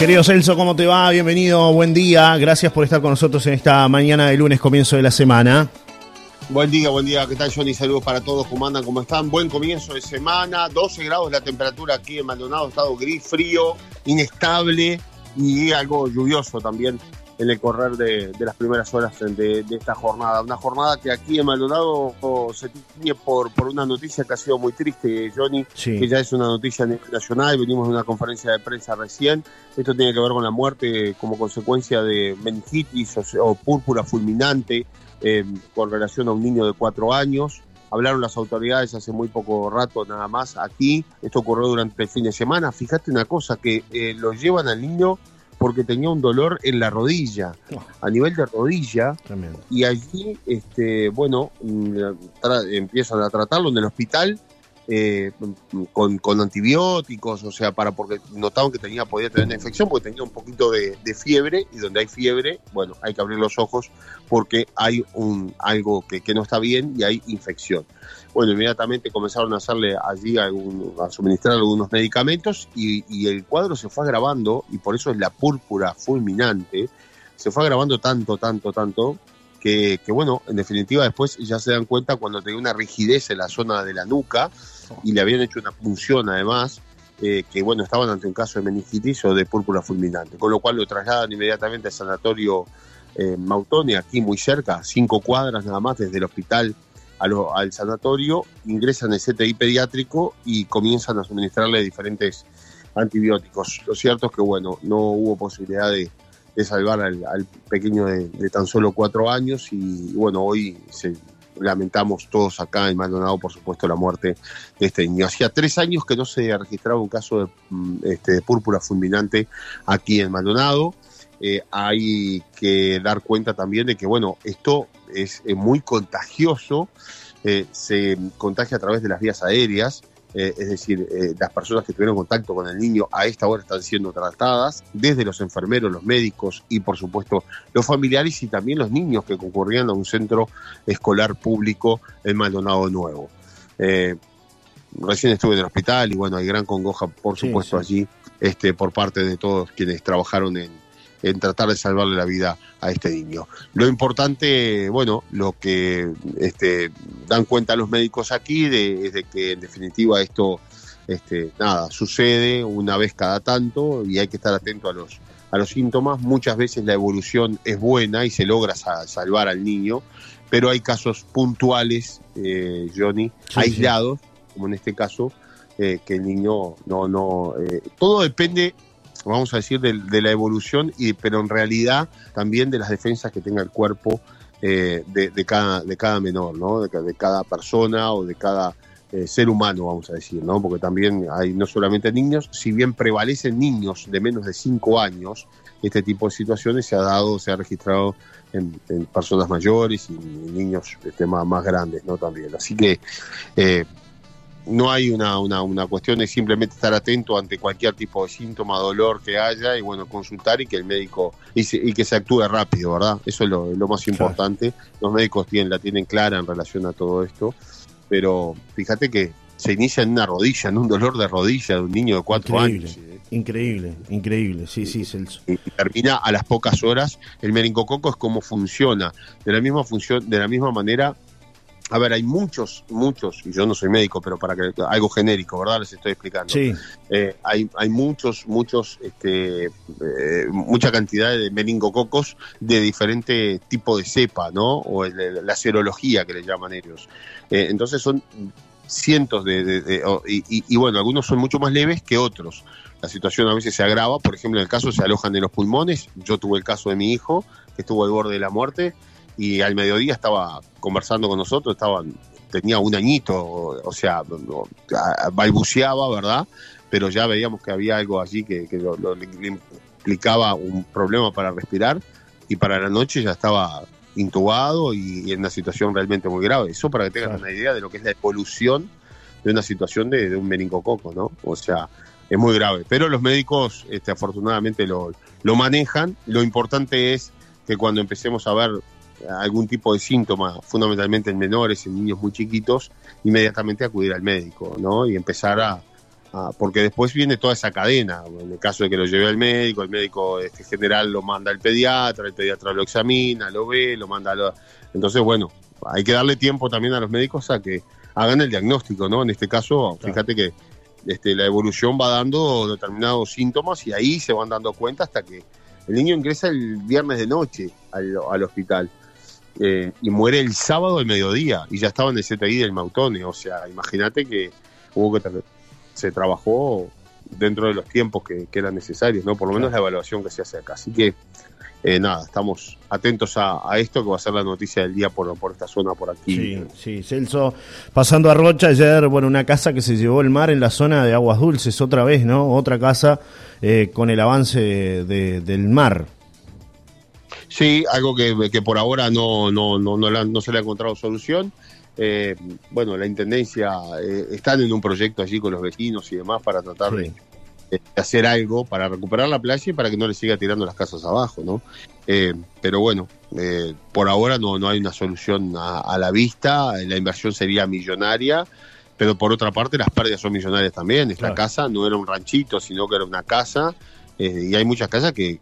Querido Celso, ¿cómo te va? Bienvenido, buen día. Gracias por estar con nosotros en esta mañana de lunes, comienzo de la semana. Buen día, buen día. ¿Qué tal, Johnny? Saludos para todos. ¿Cómo andan? ¿Cómo están? Buen comienzo de semana. 12 grados la temperatura aquí en Maldonado. Estado gris, frío, inestable y algo lluvioso también en el correr de, las primeras horas de, esta jornada. Una jornada que aquí en Maldonado se tiene por, por una noticia que ha sido muy triste, Johnny, que ya es una noticia nacional. Venimos de una conferencia de prensa recién. Esto tiene que ver con la muerte como consecuencia de meningitis o, púrpura fulminante eh, con relación a un niño de cuatro años. Hablaron las autoridades hace muy poco rato nada más aquí. Esto ocurrió durante el fin de semana. Fíjate una cosa, que eh, lo llevan al niño porque tenía un dolor en la rodilla, a nivel de rodilla, y allí, este, bueno, mm, empiezan a tratarlo en el hospital eh, con, antibióticos, o sea, para porque notaban que tenía podía tener una infección porque tenía un poquito de, fiebre y donde hay fiebre, bueno, hay que abrir los ojos porque hay un algo que, que no está bien y hay infección. Bueno, inmediatamente comenzaron a hacerle allí a suministrar algunos medicamentos y, el cuadro se fue agravando y por eso es la púrpura fulminante. Se fue agravando tanto, tanto, tanto que, bueno, en definitiva después ya se dan cuenta cuando tenía una rigidez en la zona de la nuca y le habían hecho una punción además, eh, que bueno, estaban ante un caso de meningitis o de púrpura fulminante, con lo cual lo trasladan inmediatamente al sanatorio eh, Mautone, aquí muy cerca, cinco cuadras nada más desde el hospital al sanatorio, ingresan el CTI pediátrico y comienzan a suministrarle diferentes antibióticos. Lo cierto es que, bueno, no hubo posibilidad de, salvar al, pequeño de, tan solo cuatro años y, bueno, hoy lamentamos todos acá en Maldonado, por supuesto, la muerte de este niño. Hacía tres años que no se registraba un caso de, mm, este, púrpura fulminante aquí en Maldonado. Eh, hay que dar cuenta también de que, bueno, esto es eh, muy contagioso, eh, se contagia a través de las vías aéreas, es decir, las personas que tuvieron contacto con el niño a esta hora están siendo tratadas, desde los enfermeros, los médicos y por supuesto los familiares y también los niños que concurrían a un centro escolar público en Maldonado Nuevo. recién estuve en el hospital y bueno, hay gran congoja por supuesto allí este, por parte de todos quienes trabajaron en, en tratar de salvarle la vida a este niño. Lo importante, bueno, lo que este, dan cuenta los médicos aquí de, es de que en definitiva esto, este, nada, sucede una vez cada tanto y hay que estar atento a los, a los síntomas. Muchas veces la evolución es buena y se logra salvar al niño, pero hay casos puntuales, eh, Johnny, aislados, como en este caso, eh, que el niño no, no, eh, todo depende vamos a decir, de, la evolución, y, pero en realidad también de las defensas que tenga el cuerpo eh, de, cada, de cada menor, ¿no? de, cada persona o de cada eh, ser humano, vamos a decir, ¿no? porque también hay no solamente niños, si bien prevalecen niños de menos de 5 años, este tipo de situaciones se ha dado, se ha registrado en, personas mayores y niños este, más, más grandes, ¿no? También. Así que eh, no hay una, una, una, cuestión de simplemente estar atento ante cualquier tipo de síntoma, dolor que haya y bueno, consultar y que el médico, y, que se actúe rápido, ¿verdad? Eso es lo, más importante. Los médicos tienen, la tienen clara en relación a todo esto, pero fíjate que se inicia en una rodilla, en un dolor de rodilla de un niño de cuatro años. ¿eh? Increíble, increíble, sí, sí, Celso. Y termina a las pocas horas. El meningococo es cómo funciona. De la misma función, de la misma manera a ver, hay muchos, muchos, y yo no soy médico, pero para que algo genérico, ¿verdad? Les estoy explicando. Sí. Eh, hay, hay muchos, muchos, este, eh, mucha cantidad de meningococos de diferente tipo de cepa, ¿no? O la serología que le llaman ellos. Eh, entonces son cientos de, y, y, bueno, algunos son mucho más leves que otros. La situación a veces se agrava, por ejemplo, en el caso se alojan en los pulmones. Yo tuve el caso de mi hijo, que estuvo al borde de la muerte y al mediodía estaba conversando con nosotros, estaba, tenía un añito, o, sea, balbuceaba, ¿verdad? Pero ya veíamos que había algo allí que, le implicaba un problema para respirar y para la noche ya estaba intubado y, en una situación realmente muy grave. Eso para que tengan una idea de lo que es la evolución de una situación de, un meningococo, ¿no? O sea, es muy grave. Pero los médicos, este, afortunadamente, lo, lo manejan. Lo importante es que cuando empecemos a ver algún tipo de síntoma, fundamentalmente en menores, en niños muy chiquitos, inmediatamente acudir al médico, ¿no? Y empezar a, porque después viene toda esa cadena. En el caso de que lo lleve al médico, el médico este, general lo manda al pediatra, el pediatra lo examina, lo ve, lo manda a Entonces, bueno, hay que darle tiempo también a los médicos a que hagan el diagnóstico, ¿no? En este caso, fíjate que este, la evolución va dando determinados síntomas y ahí se van dando cuenta hasta que el niño ingresa el viernes de noche al, hospital eh, y muere el sábado al mediodía y ya estaba en el CTI del Mautone. O sea, imagínate que hubo que se trabajó dentro de los tiempos que, eran necesarios, ¿no? Por lo menos la evaluación que se hace acá. Así que eh, nada, estamos atentos a, esto que va a ser la noticia del día por, por esta zona por aquí. Sí, Celso, pasando a Rocha ayer, bueno, una casa que se llevó el mar en la zona de Aguas Dulces otra vez, ¿no? Otra casa eh, con el avance del mar. Sí, algo que, por ahora no, no, no, no, se le ha encontrado solución. Eh, bueno, la Intendencia están en un proyecto allí con los vecinos y demás para tratar de hacer algo para recuperar la playa y para que no le siga tirando las casas abajo, ¿no? Eh, pero bueno, eh, por ahora no, no hay una solución a, la vista, la inversión sería millonaria, pero por otra parte las pérdidas son millonarias también. Esta casa no era un ranchito, sino que era una casa eh, y hay muchas casas que,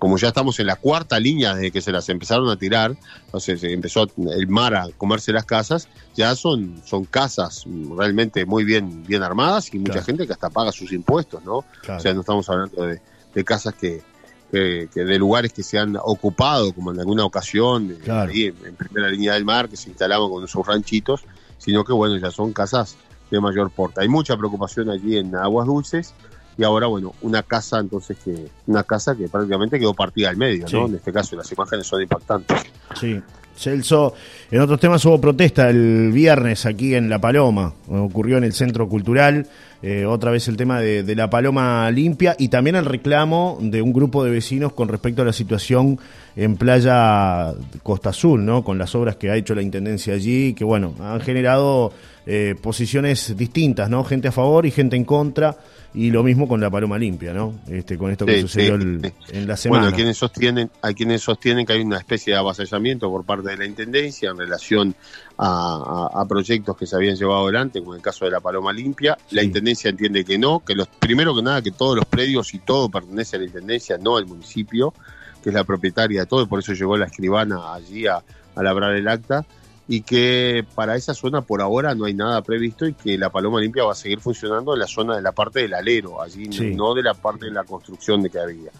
como ya estamos en la cuarta línea desde que se las empezaron a tirar, entonces empezó el mar a comerse las casas, ya son, son casas realmente muy bien, bien armadas y mucha gente que hasta paga sus impuestos, ¿no? O sea, no estamos hablando de, casas que, de lugares que se han ocupado, como en alguna ocasión, ahí en, primera línea del mar, que se instalaban con esos ranchitos, sino que bueno, ya son casas de mayor porte. Hay mucha preocupación allí en Aguas Dulces y ahora bueno una casa entonces que una casa que prácticamente quedó partida al medio no en este caso las imágenes son impactantes. Sí. Celso, en otros temas hubo protesta el viernes aquí en La Paloma, ocurrió en el Centro Cultural, eh, otra vez el tema de, de, la Paloma limpia y también el reclamo de un grupo de vecinos con respecto a la situación en Playa Costa Azul, ¿no? con las obras que ha hecho la Intendencia allí, que bueno, han generado eh, posiciones distintas, ¿no? gente a favor y gente en contra y lo mismo con la paloma limpia, ¿no? Este, con esto que sucedió en la semana. Bueno, hay quienes sostienen, hay quienes sostienen que hay una especie de avasallamiento por parte de la intendencia en relación a, proyectos que se habían llevado adelante, como en el caso de la paloma limpia. La intendencia entiende que no, que los primero que nada que todos los predios y todo pertenece a la intendencia, no al municipio, que es la propietaria de todo, y por eso llegó la escribana allí a, a labrar el acta y que para esa zona por ahora no hay nada previsto y que la Paloma Limpia va a seguir funcionando en la zona de la parte del alero, allí no de la parte de la construcción de que había.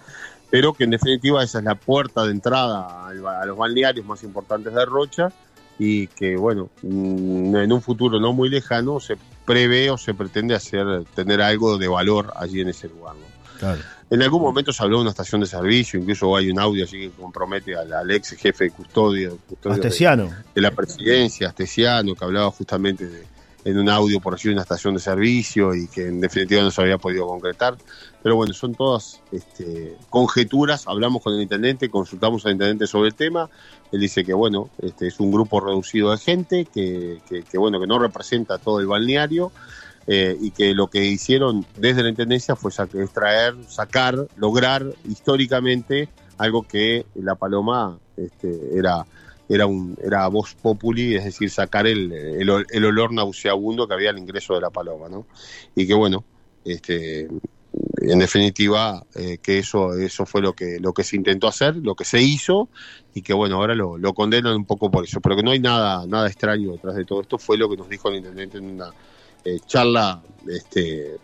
Pero que en definitiva esa es la puerta de entrada a los balnearios más importantes de Rocha y que bueno, mm, en un futuro no muy lejano se prevé o se pretende hacer tener algo de valor allí en ese lugar. Claro. En algún momento se habló de una estación de servicio, incluso hay un audio así que compromete al, ex jefe de custodio, de, la presidencia, Astesiano, que hablaba justamente de, en un audio por así una estación de servicio y que en definitiva no se había podido concretar. Pero bueno, son todas este, conjeturas. Hablamos con el intendente, consultamos al intendente sobre el tema. Él dice que bueno, este es un grupo reducido de gente, que, que bueno, que no representa todo el balneario eh, y que lo que hicieron desde la Intendencia fue extraer, sacar, lograr históricamente algo que la Paloma este, era era un era voz populi, es decir, sacar el, el, olor nauseabundo que había al ingreso de la paloma, ¿no? Y que bueno, este, en definitiva, eh, que eso eso fue lo que lo que se intentó hacer, lo que se hizo y que bueno ahora lo, condenan un poco por eso, pero que no hay nada nada extraño detrás de todo esto, fue lo que nos dijo el intendente en una eh, charla este,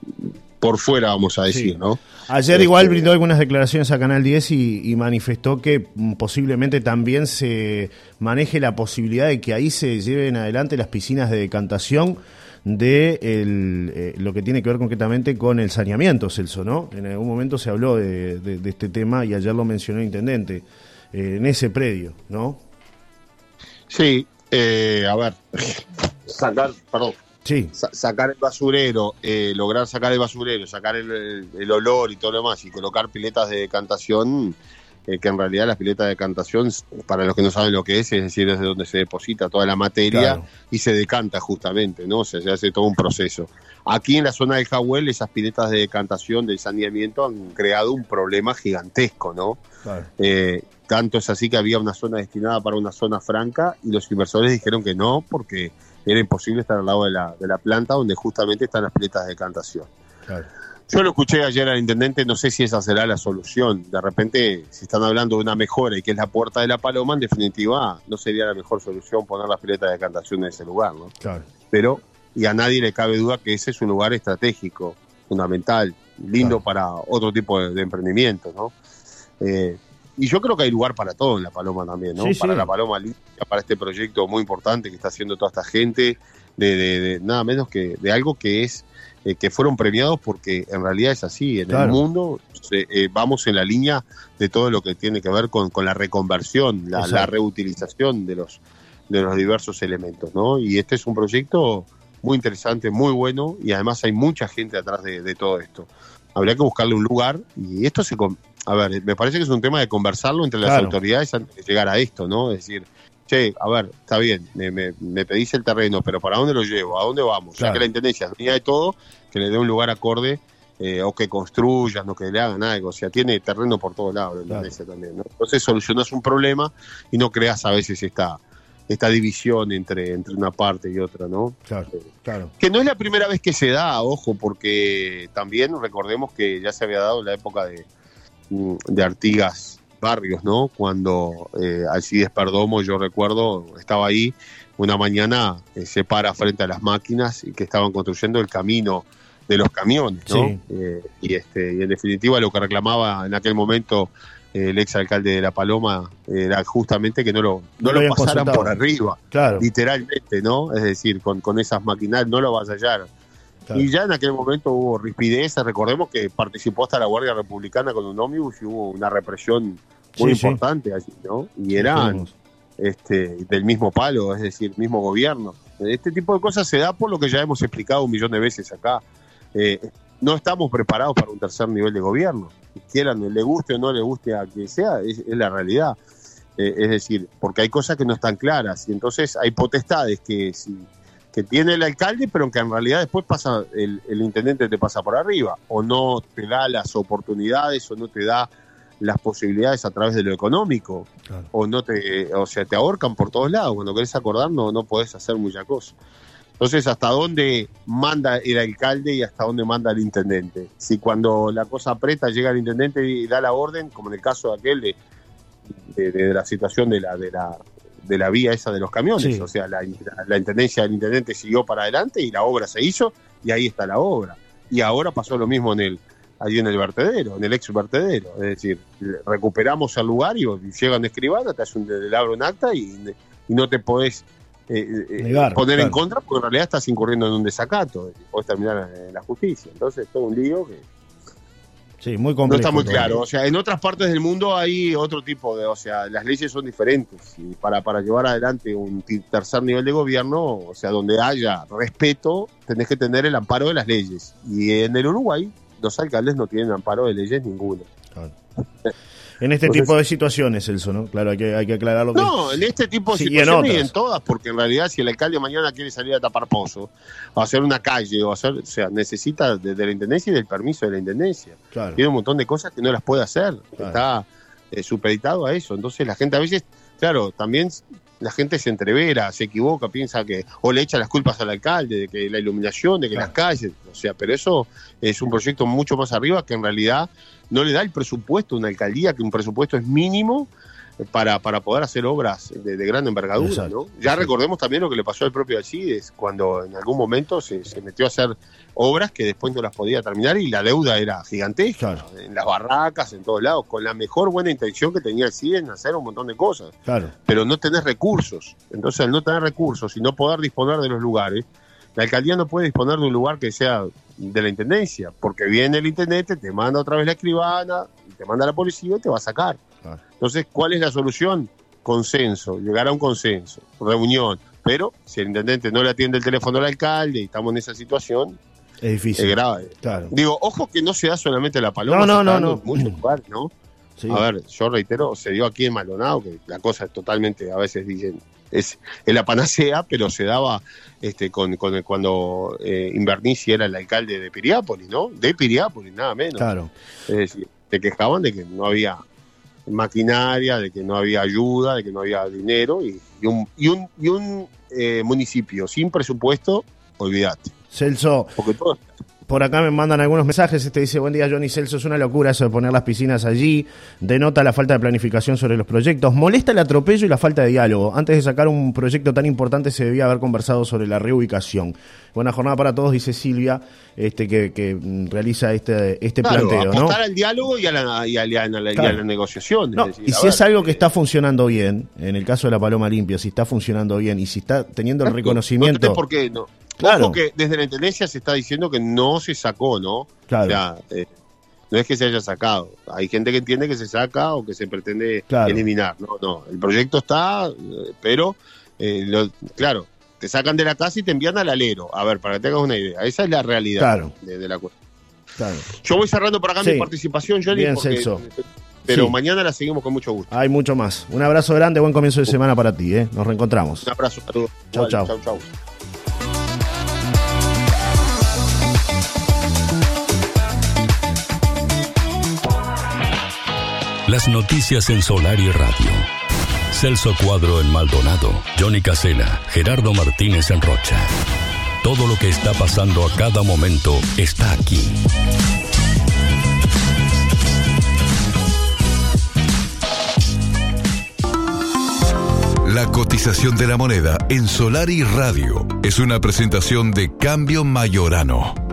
por fuera, vamos a decir, ¿no? Ayer igual este, brindó algunas declaraciones a Canal 10 y, manifestó que mm, posiblemente también se maneje la posibilidad de que ahí se lleven adelante las piscinas de decantación de eh, lo que tiene que ver concretamente con el saneamiento, Celso, ¿no? En algún momento se habló de, este tema y ayer lo mencionó el intendente, eh, en ese predio, ¿no? Sí, a ver, sacar, perdón, sacar el basurero, eh, lograr sacar el basurero, sacar el, olor y todo lo demás y colocar piletas de decantación, eh, que en realidad las piletas de decantación, para los que no saben lo que es, es decir, es de donde se deposita toda la materia y se decanta justamente, ¿no? O sea, se hace todo un proceso. Aquí en la zona del Jahuel, esas piletas de decantación del saneamiento han creado un problema gigantesco, ¿no? Eh, tanto es así que había una zona destinada para una zona franca y los inversores dijeron que no, porque era imposible estar al lado de la, de la planta donde justamente están las piletas de decantación. Yo lo escuché ayer al intendente, no sé si esa será la solución. De repente, si están hablando de una mejora y que es la puerta de la paloma, en definitiva, no sería la mejor solución poner las piletas de decantación en ese lugar, ¿no? Claro. Pero, y a nadie le cabe duda que ese es un lugar estratégico, fundamental, lindo para otro tipo de, emprendimiento, ¿no? Eh, y yo creo que hay lugar para todo en La Paloma también, ¿no? para La Paloma para este proyecto muy importante que está haciendo toda esta gente, de, nada menos que de algo que es eh, que fueron premiados porque en realidad es así. En el mundo eh, vamos en la línea de todo lo que tiene que ver con, la reconversión, la, reutilización de los, de los diversos elementos, ¿no? Y este es un proyecto muy interesante, muy bueno y además hay mucha gente atrás de, todo esto. Habría que buscarle un lugar y esto se, a ver, me parece que es un tema de conversarlo entre las autoridades antes de llegar a esto, ¿no? Es decir, che, a ver, está bien, me, me, pedís el terreno, pero ¿para dónde lo llevo? ¿A dónde vamos? Ya que la intendencia tenía de todo, que le dé un lugar acorde eh, o que construyan o que le hagan algo. O sea, tiene terreno por todos lados la intendencia también, ¿no? Entonces solucionas un problema y no creas a veces esta esta división entre, entre una parte y otra, ¿no? Claro, claro. Que no es la primera vez que se da, ojo, porque también recordemos que ya se había dado en la época de, de Artigas Barrios, ¿no? Cuando eh, Alcides Perdomo, yo recuerdo, estaba ahí una mañana, eh, se para frente a las máquinas y que estaban construyendo el camino de los camiones, ¿no? Eh, y, este, y en definitiva lo que reclamaba en aquel momento eh, el ex alcalde de La Paloma era justamente que no lo, no, lo, pasaran por arriba, claro. literalmente, ¿no? Es decir, con, con esas maquinarias no lo Y ya en aquel momento hubo rispidez, recordemos que participó hasta la Guardia Republicana con un ómnibus y hubo una represión muy importante allí, ¿no? Y eran este, del mismo palo, es decir, mismo gobierno. Este tipo de cosas se da por lo que ya hemos explicado un millón de veces acá. Eh, no estamos preparados para un tercer nivel de gobierno. Quieran, le guste o no le guste a quien sea, es, la realidad. Eh, es decir, porque hay cosas que no están claras y entonces hay potestades que si que tiene el alcalde, pero que en realidad después pasa el, intendente te pasa por arriba, o no te da las oportunidades, o no te da las posibilidades a través de lo económico, o no te, o sea, te ahorcan por todos lados. Cuando querés acordar no, no podés hacer mucha cosa. Entonces, ¿hasta dónde manda el alcalde y hasta dónde manda el intendente? Si cuando la cosa aprieta llega el intendente y da la orden, como en el caso de aquel de, de la situación de la, de la de la vía esa de los camiones. O sea, la, intendencia del intendente siguió para adelante y la obra se hizo y ahí está la obra. Y ahora pasó lo mismo en el allí en el vertedero, en el ex vertedero. Es decir, recuperamos el lugar y llegan escribana, te hacen un, abro un acta y, no te podés eh, eh, poner en contra porque en realidad estás incurriendo en un desacato. Podés terminar en la justicia. Entonces, todo un lío que Sí, muy complejo. No está muy claro. O sea, en otras partes del mundo hay otro tipo de. O sea, las leyes son diferentes. Y para, para llevar adelante un tercer nivel de gobierno, o sea, donde haya respeto, tenés que tener el amparo de las leyes. Y en el Uruguay, los alcaldes no tienen amparo de leyes ninguno. Claro. En este tipo de situaciones, Elso, ¿no? Claro, hay que, hay que aclararlo. No, en este tipo de situaciones y en, todas, porque en realidad si el alcalde mañana quiere salir a tapar pozo, o hacer una calle, o hacer, o sea, necesita de, la intendencia y del permiso de la intendencia. Tiene un montón de cosas que no las puede hacer. Está eh, supeditado a eso. Entonces la gente a veces, claro, también la gente se entrevera, se equivoca, piensa que, o le echa las culpas al alcalde, de que la iluminación, de que las calles, o sea, pero eso es un proyecto mucho más arriba que en realidad no le da el presupuesto a una alcaldía, que un presupuesto es mínimo para, para poder hacer obras de, gran envergadura. ¿no? Ya recordemos también lo que le pasó al propio Alcides, cuando en algún momento se, metió a hacer obras que después no las podía terminar y la deuda era gigantesca, en las barracas, en todos lados, con la mejor buena intención que tenía Alcides en hacer un montón de cosas. Pero no tener recursos. Entonces, al no tener recursos y no poder disponer de los lugares, la alcaldía no puede disponer de un lugar que sea de la intendencia, porque viene el intendente, te manda otra vez la escribana, te manda la policía y te va a sacar. Entonces, ¿cuál es la solución? Consenso, llegar a un consenso, reunión. Pero si el intendente no le atiende el teléfono al alcalde y estamos en esa situación, es difícil. Es grave. Digo, ojo que no se da solamente la paloma, no, no, no, muchos lugares, ¿no? A ver, yo reitero, se dio aquí en Maldonado, que la cosa es totalmente, a veces dicen, es, la panacea, pero se daba este, con, con cuando eh, Invernici era el alcalde de Piriápolis, ¿no? De Piriápolis, nada menos. Claro. Es decir, se quejaban de que no había maquinaria, de que no había ayuda, de que no había dinero y, un, y un, y un eh, municipio sin presupuesto, olvídate. Celso, Porque todo, por acá me mandan algunos mensajes. Este dice: Buen día, Johnny Celso. Es una locura eso de poner las piscinas allí. Denota la falta de planificación sobre los proyectos. Molesta el atropello y la falta de diálogo. Antes de sacar un proyecto tan importante, se debía haber conversado sobre la reubicación. Buena jornada para todos, dice Silvia, este que, que realiza este, este claro, planteo. ¿no? apostar al diálogo y a la, y a la- y a la- y a Claro. la negociación. No, decir, y si es algo que está funcionando bien, en el caso de la Paloma Limpia, si está funcionando bien y si está teniendo el No reconocimiento. tenés por qué, no. Claro. Ojo que desde la intendencia se está diciendo que no se sacó, ¿no? Claro. O sea, eh, no es que se haya sacado. Hay gente que entiende que se saca o que se pretende Claro. eliminar. No, no. El proyecto está, eh, pero, eh, lo- claro, te sacan de la casa y te envían al alero. A ver, para que tengas una idea. Esa es la realidad Claro. de, de la cuestión. Claro. Yo voy cerrando por acá Sí. mi participación, Johnny, Bien, porque- Celso. pero Sí. mañana la seguimos con mucho gusto. Hay mucho más. Un abrazo grande, buen comienzo de semana para ti, ¿eh? Nos reencontramos. Un abrazo, saludos. Chau, Igual, chau. Noticias en Solar y Radio. Celso Cuadro en Maldonado, Johnny Casela, Gerardo Martínez en Rocha. Todo lo que está pasando a cada momento está aquí. La cotización de la moneda en Solar y Radio es una presentación de Cambio Mayorano